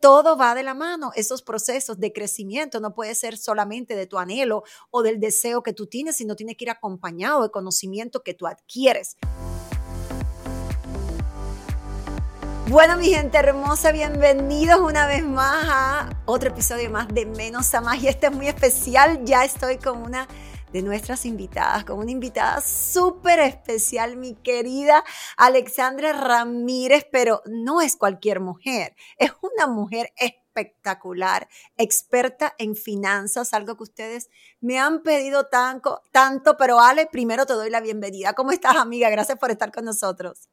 todo va de la mano. Esos procesos de crecimiento no puede ser solamente de tu anhelo o del deseo que tú tienes, sino tiene que ir acompañado de conocimiento que tú adquieres. Bueno, mi gente hermosa, bienvenidos una vez más a otro episodio más de Menos a Más. Y este es muy especial. Ya estoy con una de nuestras invitadas, con una invitada súper especial, mi querida Alexandra Ramírez, pero no es cualquier mujer, es una mujer espectacular, experta en finanzas, algo que ustedes me han pedido tanto, tanto, pero Ale, primero te doy la bienvenida. ¿Cómo estás, amiga? Gracias por estar con nosotros.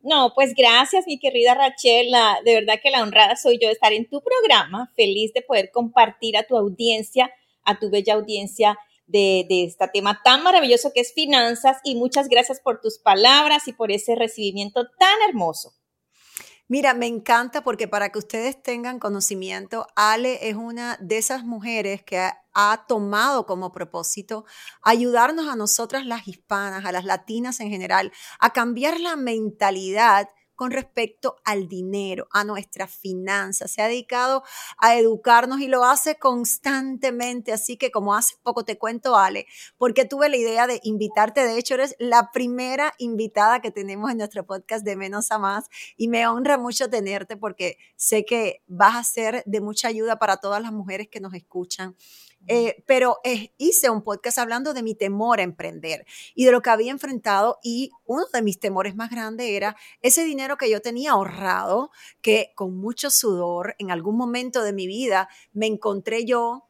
No, pues gracias, mi querida Rachel. de verdad que la honrada soy yo de estar en tu programa. Feliz de poder compartir a tu audiencia, a tu bella audiencia de, de este tema tan maravilloso que es finanzas. Y muchas gracias por tus palabras y por ese recibimiento tan hermoso. Mira, me encanta porque para que ustedes tengan conocimiento, Ale es una de esas mujeres que ha, tomado como propósito ayudarnos a nosotras las hispanas, a las latinas en general, a cambiar la mentalidad con respecto al dinero, a nuestras finanzas. Se ha dedicado a educarnos y lo hace constantemente. Así que como hace poco te cuento, Ale, porque tuve la idea de invitarte. De hecho, eres la primera invitada que tenemos en nuestro podcast de Menos a Más y me honra mucho tenerte porque sé que vas a ser de mucha ayuda para todas las mujeres que nos escuchan. Eh, pero eh, hice un podcast hablando de mi temor a emprender y de lo que había enfrentado y uno de mis temores más grandes era ese dinero que yo tenía ahorrado, que con mucho sudor en algún momento de mi vida me encontré yo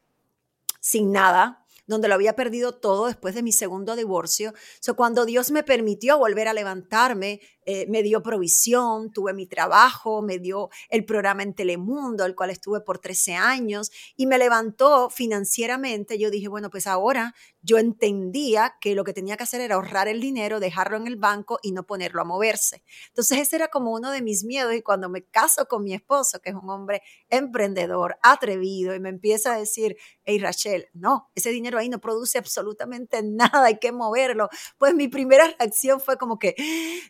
sin nada, donde lo había perdido todo después de mi segundo divorcio. So, cuando Dios me permitió volver a levantarme, eh, me dio provisión, tuve mi trabajo, me dio el programa en Telemundo, el cual estuve por 13 años, y me levantó financieramente. Yo dije, bueno, pues ahora yo entendía que lo que tenía que hacer era ahorrar el dinero, dejarlo en el banco y no ponerlo a moverse. Entonces ese era como uno de mis miedos y cuando me caso con mi esposo, que es un hombre emprendedor, atrevido, y me empieza a decir, hey Rachel, no, ese dinero ahí no produce absolutamente nada, hay que moverlo. Pues mi primera reacción fue como que,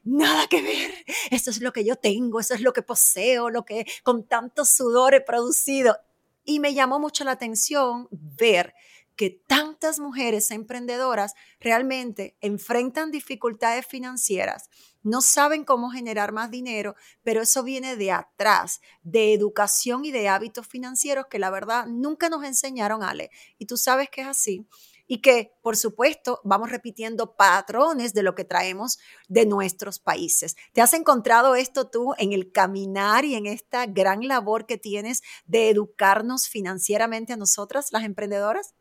nada que ver, eso es lo que yo tengo, eso es lo que poseo, lo que con tanto sudor he producido. Y me llamó mucho la atención ver que tantas mujeres emprendedoras realmente enfrentan dificultades financieras, no saben cómo generar más dinero, pero eso viene de atrás, de educación y de hábitos financieros que la verdad nunca nos enseñaron, Ale. Y tú sabes que es así y que, por supuesto, vamos repitiendo patrones de lo que traemos de nuestros países. ¿Te has encontrado esto tú en el caminar y en esta gran labor que tienes de educarnos financieramente a nosotras, las emprendedoras?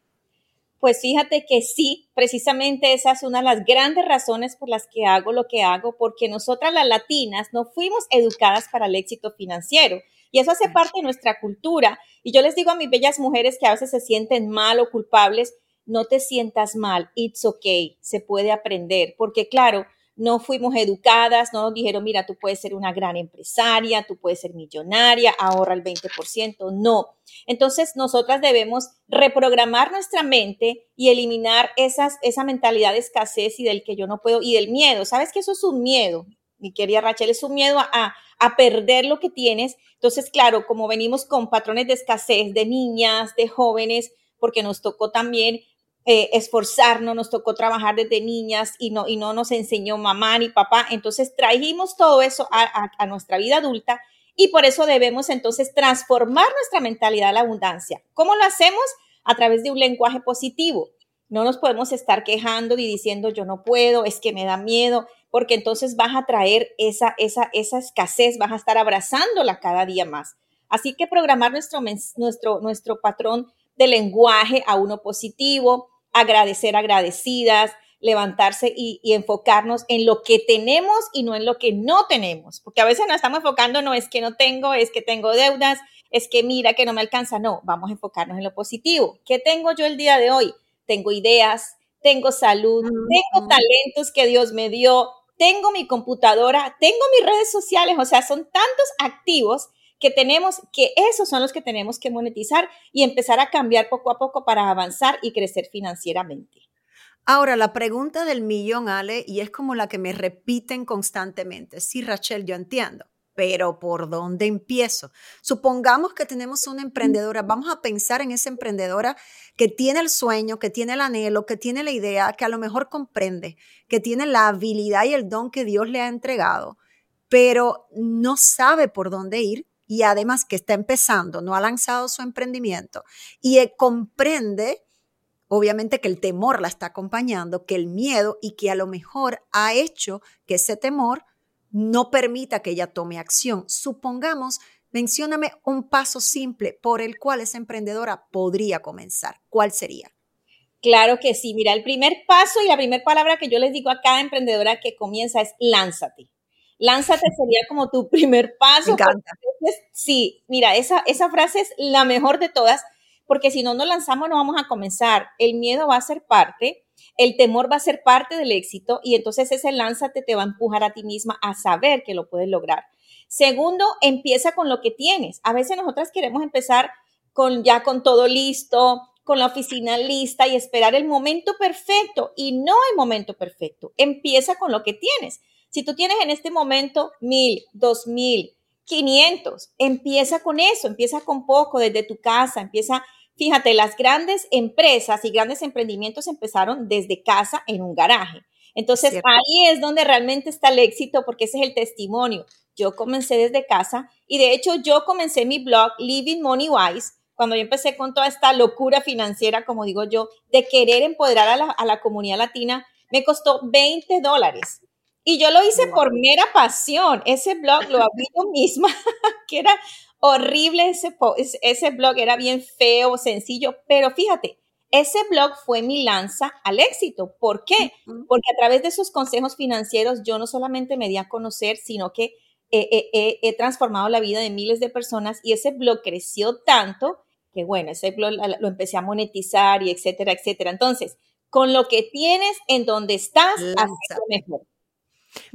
Pues fíjate que sí, precisamente esa es una de las grandes razones por las que hago lo que hago, porque nosotras las latinas no fuimos educadas para el éxito financiero. Y eso hace parte de nuestra cultura. Y yo les digo a mis bellas mujeres que a veces se sienten mal o culpables, no te sientas mal, it's okay, se puede aprender, porque claro, no fuimos educadas, no nos dijeron, mira, tú puedes ser una gran empresaria, tú puedes ser millonaria, ahorra el 20%, no. Entonces, nosotras debemos reprogramar nuestra mente y eliminar esas, esa mentalidad de escasez y del que yo no puedo y del miedo. ¿Sabes que eso es un miedo? Mi querida Rachel, es un miedo a, a perder lo que tienes. Entonces, claro, como venimos con patrones de escasez de niñas, de jóvenes, porque nos tocó también eh, esforzarnos, nos tocó trabajar desde niñas y no, y no nos enseñó mamá ni papá. Entonces trajimos todo eso a, nuestra vida adulta y por eso debemos entonces transformar nuestra mentalidad a la abundancia. ¿Cómo lo hacemos? A través de un lenguaje positivo. No nos podemos estar quejando y diciendo yo no puedo, es que me da miedo, porque entonces vas a traer esa, esa, esa escasez, vas a estar abrazándola cada día más. Así que programar nuestro, nuestro, nuestro patrón de lenguaje a uno positivo, agradecer agradecidas, levantarse y, enfocarnos en lo que tenemos y no en lo que no tenemos, porque a veces nos estamos enfocando, no es que no tengo, es que tengo deudas, es que mira que no me alcanza, no, vamos a enfocarnos en lo positivo. ¿Qué tengo yo el día de hoy? Tengo ideas, tengo salud, tengo talentos que Dios me dio, tengo mi computadora, tengo mis redes sociales, o sea, son tantos activos que tenemos, que esos son los que tenemos que monetizar y empezar a cambiar poco a poco para avanzar y crecer financieramente. Ahora, la pregunta del millón, Ale, y es como la que me repiten constantemente. Sí, Rachel, yo entiendo. pero ¿por dónde empiezo? Supongamos que tenemos una emprendedora, vamos a pensar en esa emprendedora que tiene el sueño, que tiene el anhelo, que tiene la idea, que a lo mejor comprende, que tiene la habilidad y el don que Dios le ha entregado, pero no sabe por dónde ir y además que está empezando, no ha lanzado su emprendimiento y eh, comprende obviamente que el temor la está acompañando, que el miedo y que a lo mejor ha hecho que ese temor no permita que ella tome acción. Supongamos, mencióname un paso simple por el cual esa emprendedora podría comenzar. ¿Cuál sería? Claro que sí. Mira, el primer paso y la primera palabra que yo les digo a cada emprendedora que comienza es lánzate. Lánzate sería como tu primer paso. Me encanta. Sí, mira, esa, esa frase es la mejor de todas, porque si no nos lanzamos no vamos a comenzar. El miedo va a ser parte, el temor va a ser parte del éxito y entonces ese lánzate te va a empujar a ti misma a saber que lo puedes lograr. Segundo, empieza con lo que tienes. A veces nosotras queremos empezar con ya con todo listo, con la oficina lista y esperar el momento perfecto y no hay momento perfecto. Empieza con lo que tienes. Si tú tienes en este momento mil, dos mil, quinientos, empieza con eso, empieza con poco desde tu casa, empieza Fíjate, las grandes empresas y grandes emprendimientos empezaron desde casa en un garaje. Entonces ahí es donde realmente está el éxito porque ese es el testimonio. Yo comencé desde casa y de hecho yo comencé mi blog Living Money Wise cuando yo empecé con toda esta locura financiera, como digo yo, de querer empoderar a la, a la comunidad latina, me costó 20 dólares. Y yo lo hice por mera pasión. Ese blog lo abrí yo misma, que era horrible ese, ese blog, era bien feo, sencillo, pero fíjate, ese blog fue mi lanza al éxito. ¿Por qué? Porque a través de esos consejos financieros yo no solamente me di a conocer, sino que he, transformado la vida de miles de personas y ese blog creció tanto que bueno, ese blog lo empecé a monetizar y etcétera, etcétera. Entonces, con lo que tienes en donde estás, haz mejor.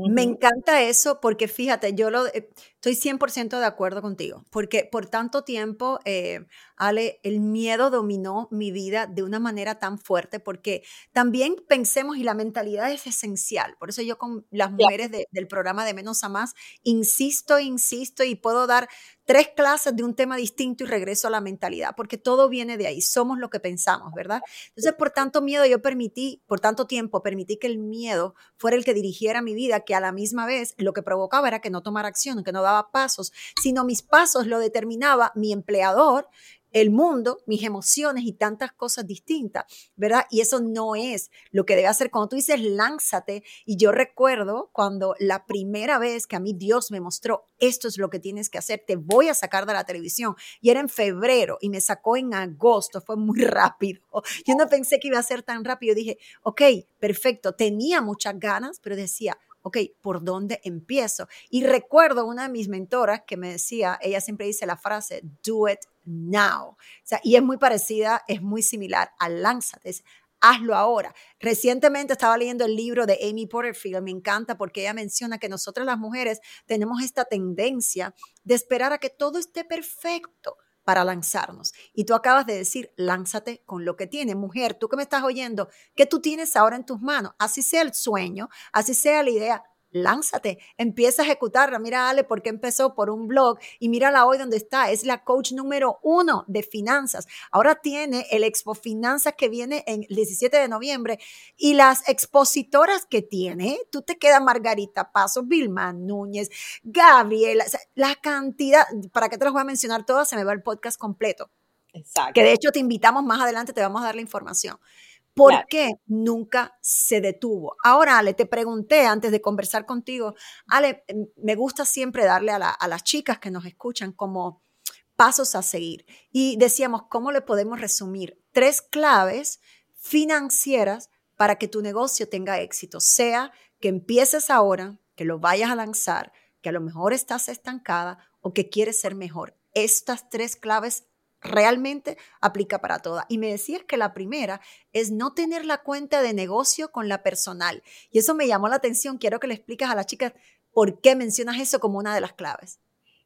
Me encanta eso porque fíjate, yo lo, eh, estoy 100% de acuerdo contigo, porque por tanto tiempo, eh, Ale, el miedo dominó mi vida de una manera tan fuerte, porque también pensemos y la mentalidad es esencial. Por eso yo con las mujeres del programa de Menos a Más, insisto, insisto y puedo dar tres clases de un tema distinto y regreso a la mentalidad, porque todo viene de ahí, somos lo que pensamos, ¿verdad? Entonces, por tanto miedo, yo permití, por tanto tiempo, permití que el miedo fuera el que dirigiera mi vida, que a la misma vez lo que provocaba era que no tomara acción, que no daba pasos, sino mis pasos lo determinaba mi empleador, el mundo, mis emociones y tantas cosas distintas, ¿verdad? Y eso no es lo que debe hacer. Cuando tú dices lánzate, y yo recuerdo cuando la primera vez que a mí Dios me mostró, esto es lo que tienes que hacer, te voy a sacar de la televisión, y era en febrero y me sacó en agosto, fue muy rápido. Yo no pensé que iba a ser tan rápido, dije, ok, perfecto, tenía muchas ganas, pero decía, ok, ¿por dónde empiezo? Y recuerdo una de mis mentoras que me decía, ella siempre dice la frase, do it now. O y es muy parecida, es muy similar a lánzate, hazlo ahora. Recientemente estaba leyendo el libro de Amy Porterfield, me encanta porque ella menciona que nosotras las mujeres tenemos esta tendencia de esperar a que todo esté perfecto para lanzarnos. Y tú acabas de decir, lánzate con lo que tienes. Mujer, tú que me estás oyendo, ¿qué tú tienes ahora en tus manos? Así sea el sueño, así sea la idea, lánzate, empieza a ejecutarla. Mira, Ale, porque empezó por un blog y mírala hoy donde está. Es la coach número uno de finanzas. Ahora tiene el Expo Finanzas que viene en el 17 de noviembre y las expositoras que tiene. Tú te quedas Margarita Paso, Vilma Núñez, Gabriela, la cantidad, para que te las voy a mencionar todas, se me va el podcast completo. Exacto. Que de hecho te invitamos más adelante, te vamos a dar la información. ¿Por qué nunca se detuvo? Ahora, Ale, te pregunté antes de conversar contigo, Ale, em, me gusta siempre darle a, a las chicas que nos escuchan como pasos a seguir. Y decíamos, ¿cómo le podemos resumir? Tres claves financieras para que tu negocio tenga éxito, sea que empieces ahora, que lo vayas a lanzar, que a lo mejor estás estancada o que quieres ser mejor. Estas tres claves realmente aplica para todas. Y me decías que la primera es no tener la cuenta de negocio con la personal. Y eso me llamó la atención. Quiero que le expliques a las chicas por qué mencionas eso como una de las claves.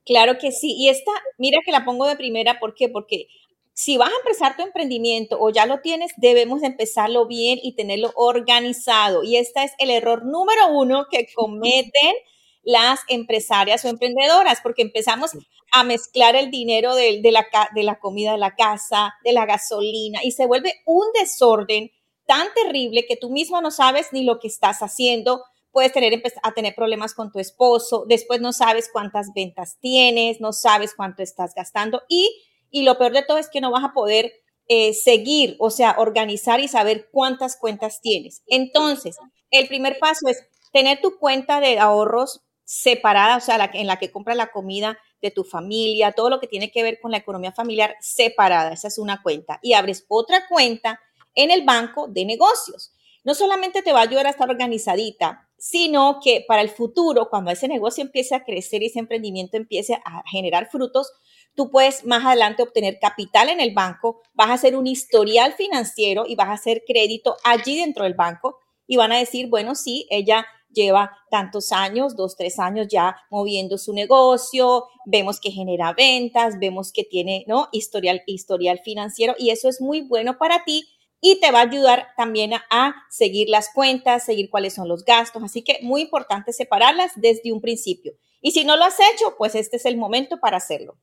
Claro que sí. Y esta, mira que la pongo de primera. ¿Por qué? Porque si vas a empezar tu emprendimiento o ya lo tienes, debemos empezarlo bien y tenerlo organizado. Y este es el error número uno que cometen las empresarias o emprendedoras, porque empezamos a mezclar el dinero de, la, de la comida de la casa, de la gasolina, y se vuelve un desorden tan terrible que tú mismo no sabes ni lo que estás haciendo. Puedes tener a tener problemas con tu esposo, después no sabes cuántas ventas tienes, no sabes cuánto estás gastando y, y lo peor de todo es que no vas a poder eh, seguir, o sea, organizar y saber cuántas cuentas tienes. Entonces, el primer paso es tener tu cuenta de ahorros separada, o sea, la, en la que compras la comida de tu familia, todo lo que tiene que ver con la economía familiar separada, esa es una cuenta. Y abres otra cuenta en el banco de negocios. No solamente te va a ayudar a estar organizadita, sino que para el futuro, cuando ese negocio empiece a crecer y ese emprendimiento empiece a generar frutos, tú puedes más adelante obtener capital en el banco, vas a hacer un historial financiero y vas a hacer crédito allí dentro del banco y van a decir, bueno, sí, ella lleva tantos años, dos, tres años ya moviendo su negocio, vemos que genera ventas, vemos que tiene, ¿no? Historial, historial financiero y eso es muy bueno para ti y te va a ayudar también a, seguir las cuentas, seguir cuáles son los gastos. Así que muy importante separarlas desde un principio. Y si no lo has hecho, pues este es el momento para hacerlo.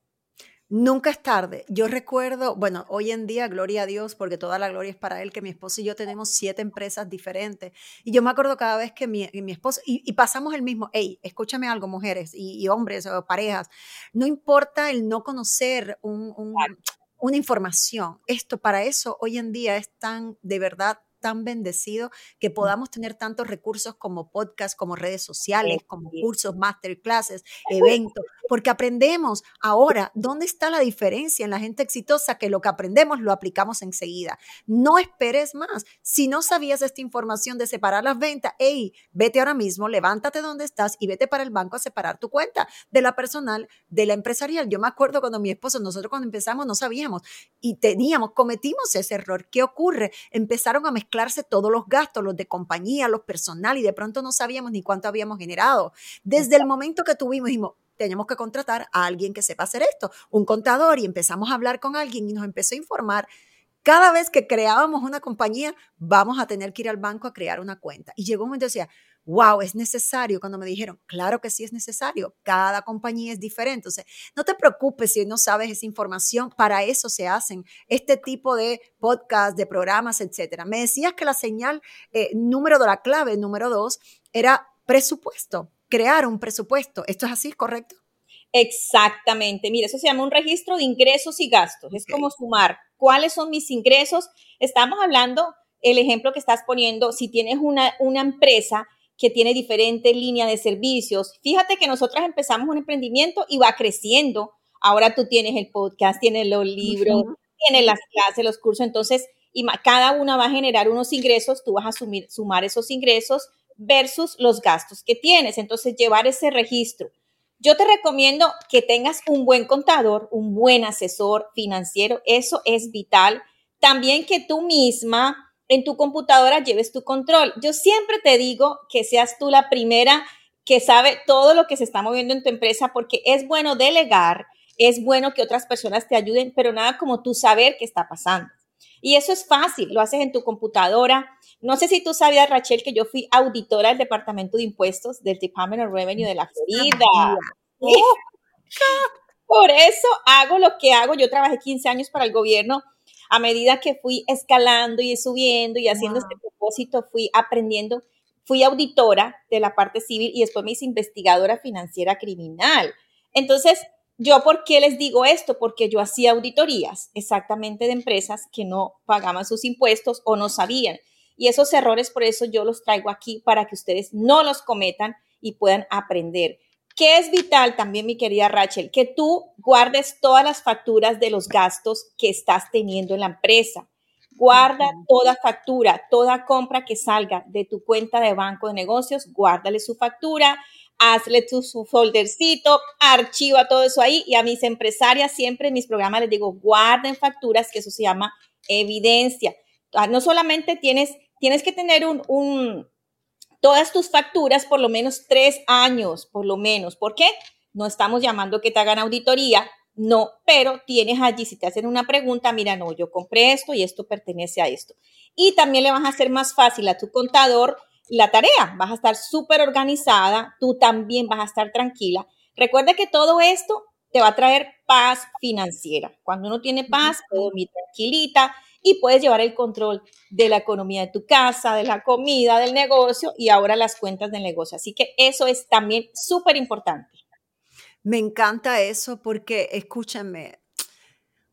Nunca es tarde. Yo recuerdo, bueno, hoy en día, gloria a Dios, porque toda la gloria es para Él, que mi esposo y yo tenemos siete empresas diferentes. Y yo me acuerdo cada vez que mi, mi esposo, y, pasamos el mismo, hey, escúchame algo, mujeres y, hombres o parejas, no importa el no conocer una información. Esto, para eso, hoy en día es tan, de verdad, tan bendecido que podamos tener tantos recursos como podcast, como redes sociales, como cursos, masterclasses, eventos, porque aprendemos ahora dónde está la diferencia en la gente exitosa, que lo que aprendemos lo aplicamos enseguida. No esperes más. Si no sabías esta información de separar las ventas, hey, vete ahora mismo, levántate donde estás y vete para el banco a separar tu cuenta de la personal, de la empresarial. Yo me acuerdo cuando mi esposo, nosotros cuando empezamos no sabíamos y teníamos, cometimos ese error. ¿Qué ocurre? Empezaron a mezclar mezclarse todos los gastos, los de compañía, los personal, y de pronto no sabíamos ni cuánto habíamos generado. Desde el momento que tuvimos, dijimos, tenemos que contratar a alguien que sepa hacer esto, un contador, y empezamos a hablar con alguien y nos empezó a informar cada vez que creábamos una compañía, vamos a tener que ir al banco a crear una cuenta. Y llegó un momento y decía, wow, es necesario. Cuando me dijeron, claro que sí es necesario, cada compañía es diferente. Entonces, no te preocupes si no sabes esa información, para eso se hacen este tipo de podcast, de programas, etcétera. Me decías que la señal eh, número de la clave, número dos, era presupuesto, crear un presupuesto. ¿Esto es así, correcto? Exactamente. Mira, eso se llama un registro de ingresos y gastos. Es como sumar cuáles son mis ingresos. Estamos hablando, el ejemplo que estás poniendo, si tienes una, una empresa que tiene diferentes líneas de servicios. Fíjate que nosotras empezamos un emprendimiento y va creciendo. Ahora tú tienes el podcast, tienes los libros, tienes las clases, los cursos. Entonces, y cada una va a generar unos ingresos, tú vas a sumar esos ingresos versus los gastos que tienes. Entonces, llevar ese registro. Yo te recomiendo que tengas un buen contador, un buen asesor financiero. Eso es vital. También que tú misma en tu computadora lleves tu control. Yo siempre te digo que seas tú la primera que sabe todo lo que se está moviendo en tu empresa porque es bueno delegar, es bueno que otras personas te ayuden, pero nada como tú saber qué está pasando. Y eso es fácil, lo haces en tu computadora. No sé si tú sabías, Rachel, que yo fui auditora del Departamento de Impuestos del Department of Revenue de la Florida. Por eso hago lo que hago. Yo trabajé 15 años para el gobierno a medida que fui escalando y subiendo y haciendo este propósito, fui aprendiendo, fui auditora de la parte civil y después me hice investigadora financiera criminal. Entonces, ¿yo por qué les digo esto? Porque yo hacía auditorías exactamente de empresas que no pagaban sus impuestos o no sabían. Y esos errores, por eso yo los traigo aquí para que ustedes no los cometan y puedan aprender que es vital también, mi querida Rachel, que tú guardes todas las facturas de los gastos que estás teniendo en la empresa. Guarda toda factura, toda compra que salga de tu cuenta de banco de negocios, guárdale su factura, hazle tu, su foldercito, archiva todo eso ahí. Y a mis empresarias siempre en mis programas les digo, guarden facturas, que eso se llama evidencia. Ah, no solamente tienes, tienes que tener un, un todas tus facturas por lo menos tres años, por lo menos. ¿Por qué? No estamos llamando que te hagan auditoría, no, pero tienes allí, si te hacen una pregunta, mira, no, yo compré esto y esto pertenece a esto. Y también le vas a hacer más fácil a tu contador la tarea, vas a estar súper organizada, tú también vas a estar tranquila. Recuerda que todo esto te va a traer paz financiera. Cuando uno tiene paz, puede dormir tranquilita y puedes llevar el control de la economía de tu casa, de la comida, del negocio y ahora las cuentas del negocio. Así que eso es también súper importante. Me encanta eso porque, escúchenme,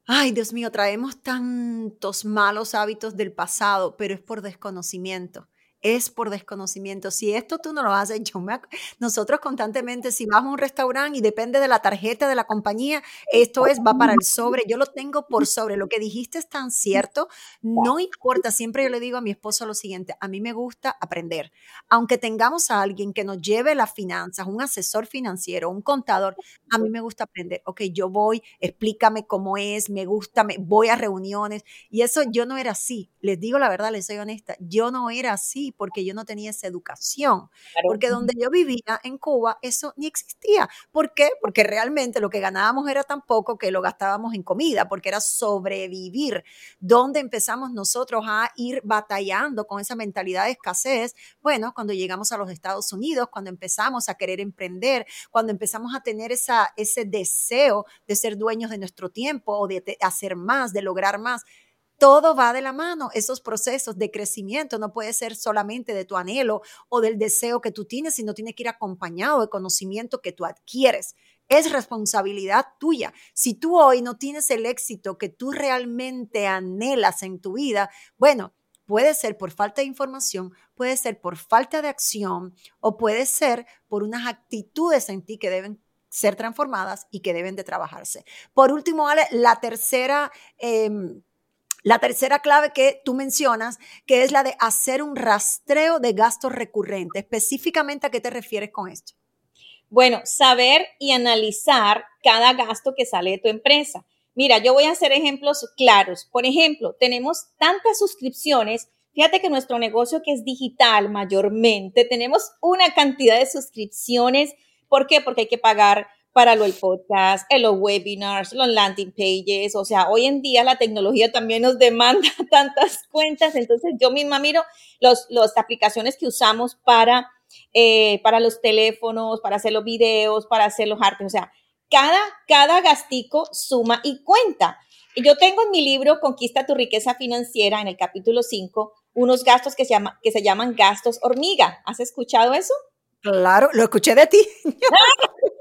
ay Dios mío, traemos tantos malos hábitos del pasado, pero es por desconocimiento es por desconocimiento. Si esto tú no lo haces, yo me, nosotros constantemente, si vamos a un restaurante y depende de la tarjeta de la compañía, esto es, va para el sobre, yo lo tengo por sobre. Lo que dijiste es tan cierto, no importa, siempre yo le digo a mi esposo lo siguiente, a mí me gusta aprender. Aunque tengamos a alguien que nos lleve las finanzas, un asesor financiero, un contador, a mí me gusta aprender. Ok, yo voy, explícame cómo es, me gusta, me, voy a reuniones. Y eso yo no era así, les digo la verdad, les soy honesta, yo no era así porque yo no tenía esa educación. Porque donde yo vivía en Cuba, eso ni existía. ¿Por qué? Porque realmente lo que ganábamos era tan poco que lo gastábamos en comida, porque era sobrevivir. Donde empezamos nosotros a ir batallando con esa mentalidad de escasez? Bueno, cuando llegamos a los Estados Unidos, cuando empezamos a querer emprender, cuando empezamos a tener esa, ese deseo de ser dueños de nuestro tiempo o de hacer más, de lograr más todo va de la mano. Esos procesos de crecimiento no puede ser solamente de tu anhelo o del deseo que tú tienes, sino tiene que ir acompañado de conocimiento que tú adquieres. Es responsabilidad tuya. Si tú hoy no tienes el éxito que tú realmente anhelas en tu vida, bueno, puede ser por falta de información, puede ser por falta de acción o puede ser por unas actitudes en ti que deben ser transformadas y que deben de trabajarse. Por último, Ale, la tercera... Em, la tercera clave que tú mencionas, que es la de hacer un rastreo de gastos recurrentes. Específicamente, ¿a qué te refieres con esto? Bueno, saber y analizar cada gasto que sale de tu empresa. Mira, yo voy a hacer ejemplos claros. Por ejemplo, tenemos tantas suscripciones. Fíjate que nuestro negocio que es digital mayormente, tenemos una cantidad de suscripciones. ¿Por qué? Porque hay que pagar para lo, el podcast, en los webinars, los landing pages. O sea, hoy en día la tecnología también nos demanda tantas cuentas. Entonces yo misma miro las los aplicaciones que usamos para, eh, para los teléfonos, para hacer los videos, para hacer los artes. O sea, cada, cada gastico suma y cuenta. Yo tengo en mi libro Conquista tu riqueza financiera, en el capítulo 5, unos gastos que se, llama, que se llaman gastos hormiga. ¿Has escuchado eso? Claro, lo escuché de ti.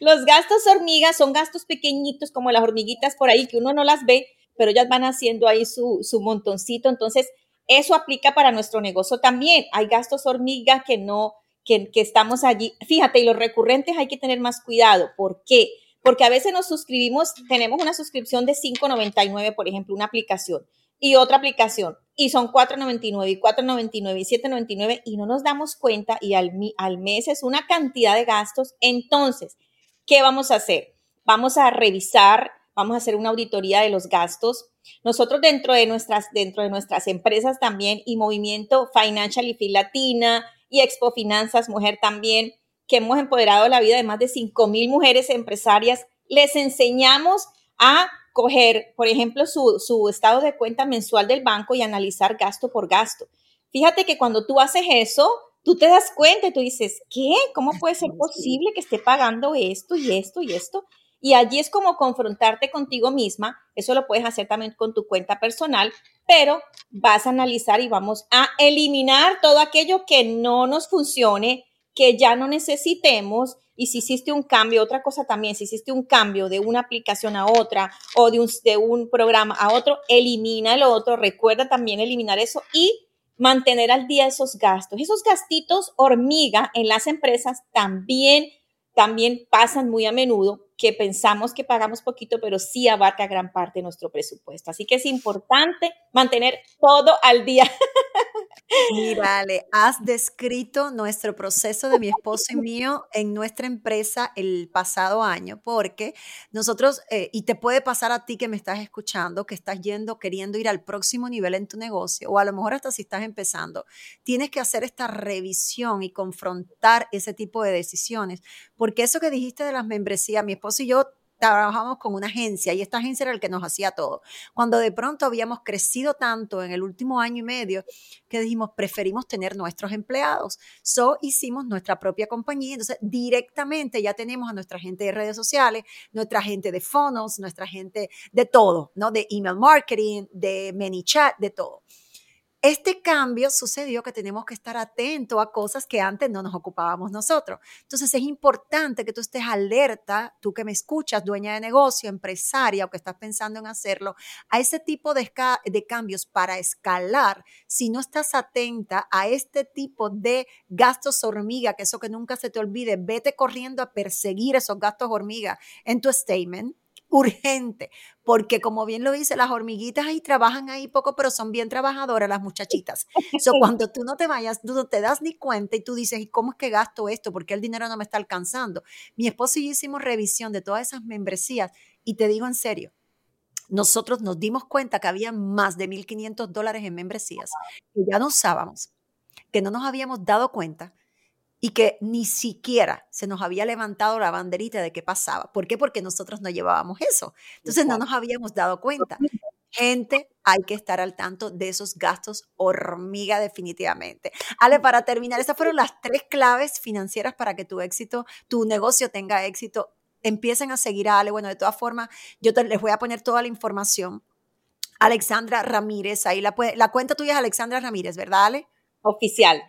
Los gastos hormigas son gastos pequeñitos como las hormiguitas por ahí que uno no las ve, pero ellas van haciendo ahí su, su montoncito. Entonces, eso aplica para nuestro negocio también. Hay gastos hormigas que no, que, que estamos allí. Fíjate, y los recurrentes hay que tener más cuidado. ¿Por qué? Porque a veces nos suscribimos, tenemos una suscripción de 5.99, por ejemplo, una aplicación y otra aplicación y son 4.99 y 4.99 y 7.99 y no nos damos cuenta y al, al mes es una cantidad de gastos. Entonces, ¿qué vamos a hacer? Vamos a revisar, vamos a hacer una auditoría de los gastos. Nosotros dentro de nuestras, dentro de nuestras empresas también y Movimiento Financial y Latina y Expo Finanzas Mujer también, que hemos empoderado la vida de más de 5 mil mujeres empresarias, les enseñamos a coger, por ejemplo, su, estado de cuenta mensual del banco y analizar gasto por gasto. Fíjate que cuando tú haces eso, tú te das cuenta y tú dices, ¿qué? ¿Cómo puede ser posible que esté pagando esto y esto y esto? Y allí es como confrontarte contigo misma. Eso lo puedes hacer también con tu cuenta personal, pero vas a analizar y vamos a eliminar todo aquello que no nos funcione, que ya no necesitemos y si hiciste un cambio, otra cosa también, si hiciste un cambio de una aplicación a otra o de un, de un programa a otro, elimina el otro, recuerda también eliminar eso y mantener al día esos gastos. Esos gastitos hormiga en las empresas también, también pasan muy a menudo que pensamos que pagamos poquito, pero sí abarca gran parte de nuestro presupuesto. Así que es importante mantener todo al día. Mira, has descrito nuestro proceso de mi esposo y mío en nuestra empresa el pasado año, porque nosotros, eh, y te puede pasar a ti que me estás escuchando, que estás yendo, queriendo ir al próximo nivel en tu negocio, o a lo mejor hasta si estás empezando, tienes que hacer esta revisión y confrontar ese tipo de decisiones, porque eso que dijiste de las membresías, mi esposo y yo trabajamos con una agencia y esta agencia era el que nos hacía todo. Cuando de pronto habíamos crecido tanto en el último año y medio que dijimos, preferimos tener nuestros empleados. So hicimos nuestra propia compañía. Entonces, directamente ya tenemos a nuestra gente de redes sociales, nuestra gente de funnels, nuestra gente de todo, ¿no? De email marketing, de ManyChat, de todo. Este cambio sucedió que tenemos que estar atentos a cosas que antes no nos ocupábamos nosotros. Entonces es importante que tú estés alerta, tú que me escuchas, dueña de negocio, empresaria o que estás pensando en hacerlo, a ese tipo de, de cambios para escalar. Si no estás atenta a este tipo de gastos hormiga, que eso que nunca se te olvide, vete corriendo a perseguir esos gastos hormiga en tu statement urgente, porque como bien lo dice, las hormiguitas ahí trabajan ahí poco, pero son bien trabajadoras las muchachitas. So, cuando tú no te vayas, tú no te das ni cuenta y tú dices, ¿y cómo es que gasto esto? Porque el dinero no me está alcanzando. Mi esposo y yo hicimos revisión de todas esas membresías y te digo en serio, nosotros nos dimos cuenta que había más de 1.500 dólares en membresías que ya no usábamos, que no nos habíamos dado cuenta y que ni siquiera se nos había levantado la banderita de qué pasaba. ¿Por qué? Porque nosotros no llevábamos eso. Entonces no nos habíamos dado cuenta. Gente, hay que estar al tanto de esos gastos hormiga definitivamente. Ale, para terminar, esas fueron las tres claves financieras para que tu éxito, tu negocio tenga éxito. Empiecen a seguir a Ale. Bueno, de todas formas, yo les voy a poner toda la información. Alexandra Ramírez, ahí la, la cuenta tuya es Alexandra Ramírez, ¿verdad, Ale? Oficial.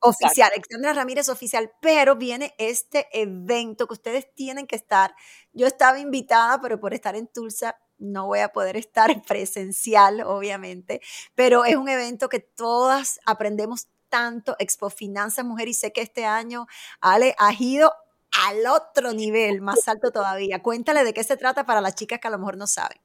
Oficial, Alexandra Ramírez oficial, pero viene este evento que ustedes tienen que estar. Yo estaba invitada, pero por estar en Tulsa no voy a poder estar presencial, obviamente, pero es un evento que todas aprendemos tanto, Expo Finanzas Mujer, y sé que este año, Ale, ha ido al otro nivel, más alto todavía. Cuéntale de qué se trata para las chicas que a lo mejor no saben.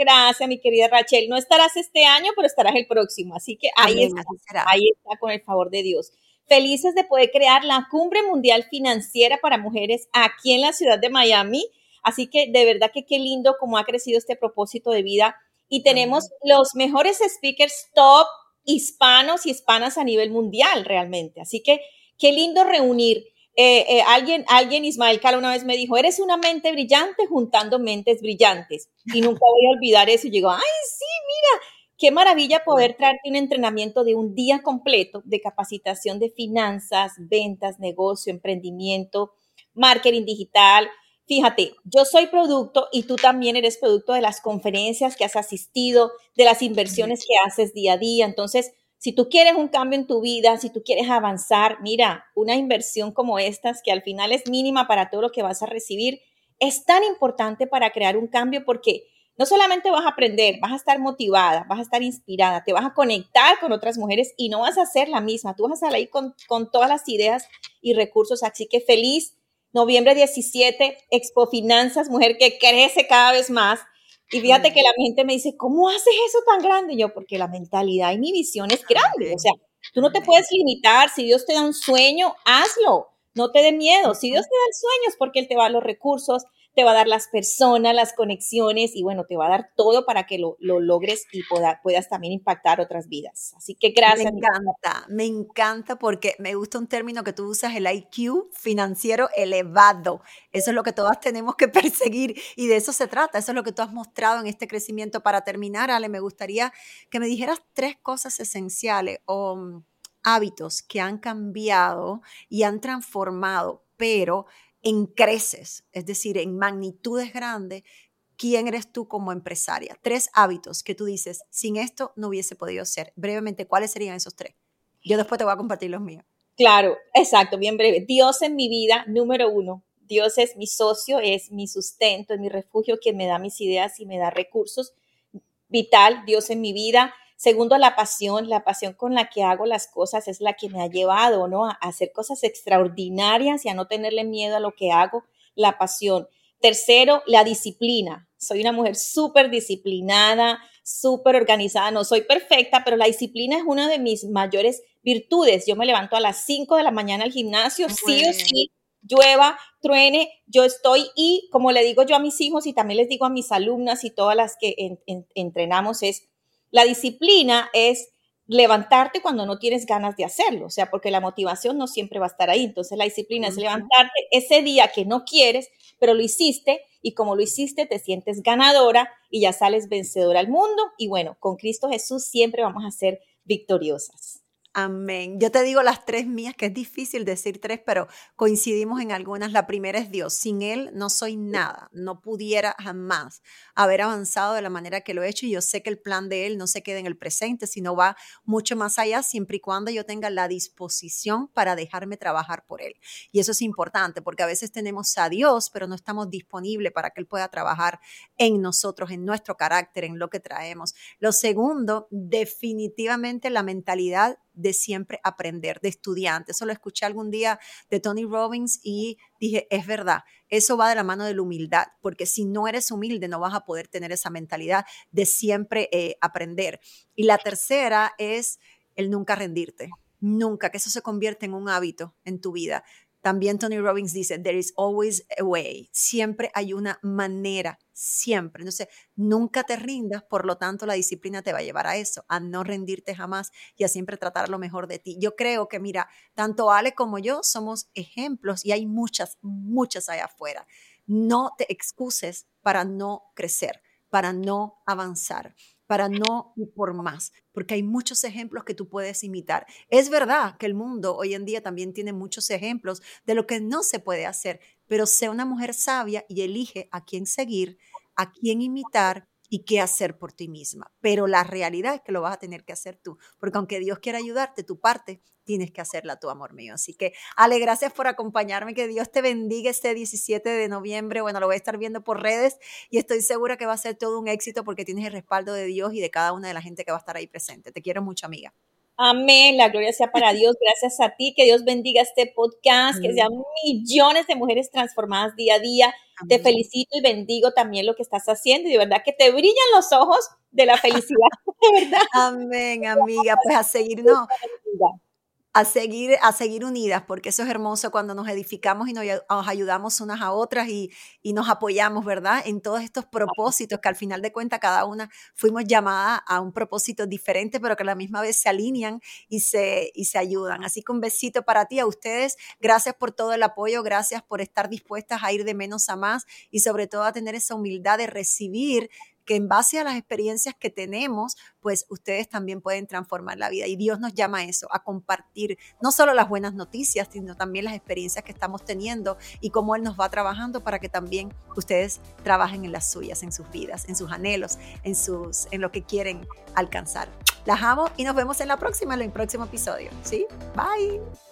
Gracias, mi querida Rachel. No estarás este año, pero estarás el próximo. Así que ahí, está, ahí está, con el favor de Dios. Felices de poder crear la cumbre mundial financiera para mujeres aquí en la ciudad de Miami. Así que de verdad que qué lindo cómo ha crecido este propósito de vida. Y tenemos los mejores speakers top hispanos y hispanas a nivel mundial realmente. Así que qué lindo reunir eh, eh, alguien, alguien, Ismael Cala, una vez me dijo, eres una mente brillante juntando mentes brillantes. Y nunca voy a olvidar eso. Y digo, ay, sí, mira, qué maravilla poder traerte un entrenamiento de un día completo de capacitación de finanzas, ventas, negocio, emprendimiento, marketing digital. Fíjate, yo soy producto y tú también eres producto de las conferencias que has asistido, de las inversiones que haces día a día. Entonces, si tú quieres un cambio en tu vida, si tú quieres avanzar, mira, una inversión como estas, que al final es mínima para todo lo que vas a recibir, es tan importante para crear un cambio porque no solamente vas a aprender, vas a estar motivada, vas a estar inspirada, te vas a conectar con otras mujeres y no vas a ser la misma, tú vas a salir con, con todas las ideas y recursos. Así que feliz noviembre 17, Expo Finanzas, mujer que crece cada vez más. Y fíjate que la gente me dice, ¿cómo haces eso tan grande? yo, porque la mentalidad y mi visión es grande. O sea, tú no te puedes limitar. Si Dios te da un sueño, hazlo. No te dé miedo. Si Dios te da el sueño es porque Él te va a los recursos, te va a dar las personas, las conexiones y bueno, te va a dar todo para que lo, logres y puedas también impactar otras vidas. Así que gracias. Me encanta, me encanta porque me gusta un término que tú usas, el IQ financiero elevado. Eso es lo que todas tenemos que perseguir y de eso se trata. Eso es lo que tú has mostrado en este crecimiento. Para terminar, Ale, me gustaría que me dijeras tres cosas esenciales o mm, hábitos que han cambiado y han transformado, pero en creces, es decir, en magnitudes grandes, quién eres tú como empresaria. Tres hábitos que tú dices, sin esto no hubiese podido ser. Brevemente, ¿cuáles serían esos tres? Yo después te voy a compartir los míos. Claro, exacto, bien breve. Dios en mi vida, número uno. Dios es mi socio, es mi sustento, es mi refugio, quien me da mis ideas y me da recursos. Vital, Dios en mi vida. Segundo, la pasión, la pasión con la que hago las cosas es la que me ha llevado, ¿no? A hacer cosas extraordinarias y a no tenerle miedo a lo que hago, la pasión. Tercero, la disciplina. Soy una mujer súper disciplinada, súper organizada. No soy perfecta, pero la disciplina es una de mis mayores virtudes. Yo me levanto a las 5 de la mañana al gimnasio, sí o sí, llueva, truene, yo estoy y como le digo yo a mis hijos y también les digo a mis alumnas y todas las que entrenamos es la disciplina es levantarte cuando no tienes ganas de hacerlo, o sea, porque la motivación no siempre va a estar ahí. Entonces la disciplina es levantarte ese día que no quieres, pero lo hiciste y como lo hiciste te sientes ganadora y ya sales vencedora al mundo y bueno, con Cristo Jesús siempre vamos a ser victoriosas. Amén. Yo te digo las tres mías, que es difícil decir tres, pero coincidimos en algunas. La primera es Dios. Sin Él no soy nada. No pudiera jamás haber avanzado de la manera que lo he hecho. Y yo sé que el plan de Él no se queda en el presente, sino va mucho más allá, siempre y cuando yo tenga la disposición para dejarme trabajar por Él. Y eso es importante, porque a veces tenemos a Dios, pero no estamos disponibles para que Él pueda trabajar en nosotros, en nuestro carácter, en lo que traemos. Lo segundo, definitivamente la mentalidad de siempre aprender, de estudiante. Eso lo escuché algún día de Tony Robbins y dije, es verdad, eso va de la mano de la humildad, porque si no eres humilde no vas a poder tener esa mentalidad de siempre eh, aprender. Y la tercera es el nunca rendirte, nunca, que eso se convierte en un hábito en tu vida. También Tony Robbins dice, there is always a way. Siempre hay una manera, siempre. Entonces, nunca te rindas, por lo tanto, la disciplina te va a llevar a eso, a no rendirte jamás y a siempre tratar lo mejor de ti. Yo creo que, mira, tanto Ale como yo somos ejemplos y hay muchas, muchas allá afuera. No te excuses para no crecer, para no avanzar para no ir por más, porque hay muchos ejemplos que tú puedes imitar. Es verdad que el mundo hoy en día también tiene muchos ejemplos de lo que no se puede hacer, pero sea una mujer sabia y elige a quién seguir, a quién imitar y qué hacer por ti misma. Pero la realidad es que lo vas a tener que hacer tú, porque aunque Dios quiera ayudarte, tu parte tienes que hacerla tú, amor mío. Así que, Ale, gracias por acompañarme, que Dios te bendiga este 17 de noviembre. Bueno, lo voy a estar viendo por redes y estoy segura que va a ser todo un éxito porque tienes el respaldo de Dios y de cada una de la gente que va a estar ahí presente. Te quiero mucho, amiga. Amén, la gloria sea para Dios, gracias a ti, que Dios bendiga este podcast, que sean millones de mujeres transformadas día a día. Te felicito y bendigo también lo que estás haciendo. Y de verdad que te brillan los ojos de la felicidad, de verdad. Amén, amiga, pues a seguirnos a seguir, a seguir unidas, porque eso es hermoso cuando nos edificamos y nos, ayudamos unas a otras y, nos apoyamos, ¿verdad? En todos estos propósitos que al final de cuentas cada una fuimos llamadas a un propósito diferente, pero que a la misma vez se alinean y se, y se ayudan. Así que un besito para ti, a ustedes. Gracias por todo el apoyo, gracias por estar dispuestas a ir de menos a más y sobre todo a tener esa humildad de recibir que en base a las experiencias que tenemos, pues ustedes también pueden transformar la vida. Y Dios nos llama a eso, a compartir no solo las buenas noticias, sino también las experiencias que estamos teniendo y cómo Él nos va trabajando para que también ustedes trabajen en las suyas, en sus vidas, en sus anhelos, en, sus, en lo que quieren alcanzar. Las amo y nos vemos en la próxima, en el próximo episodio. ¿Sí? Bye.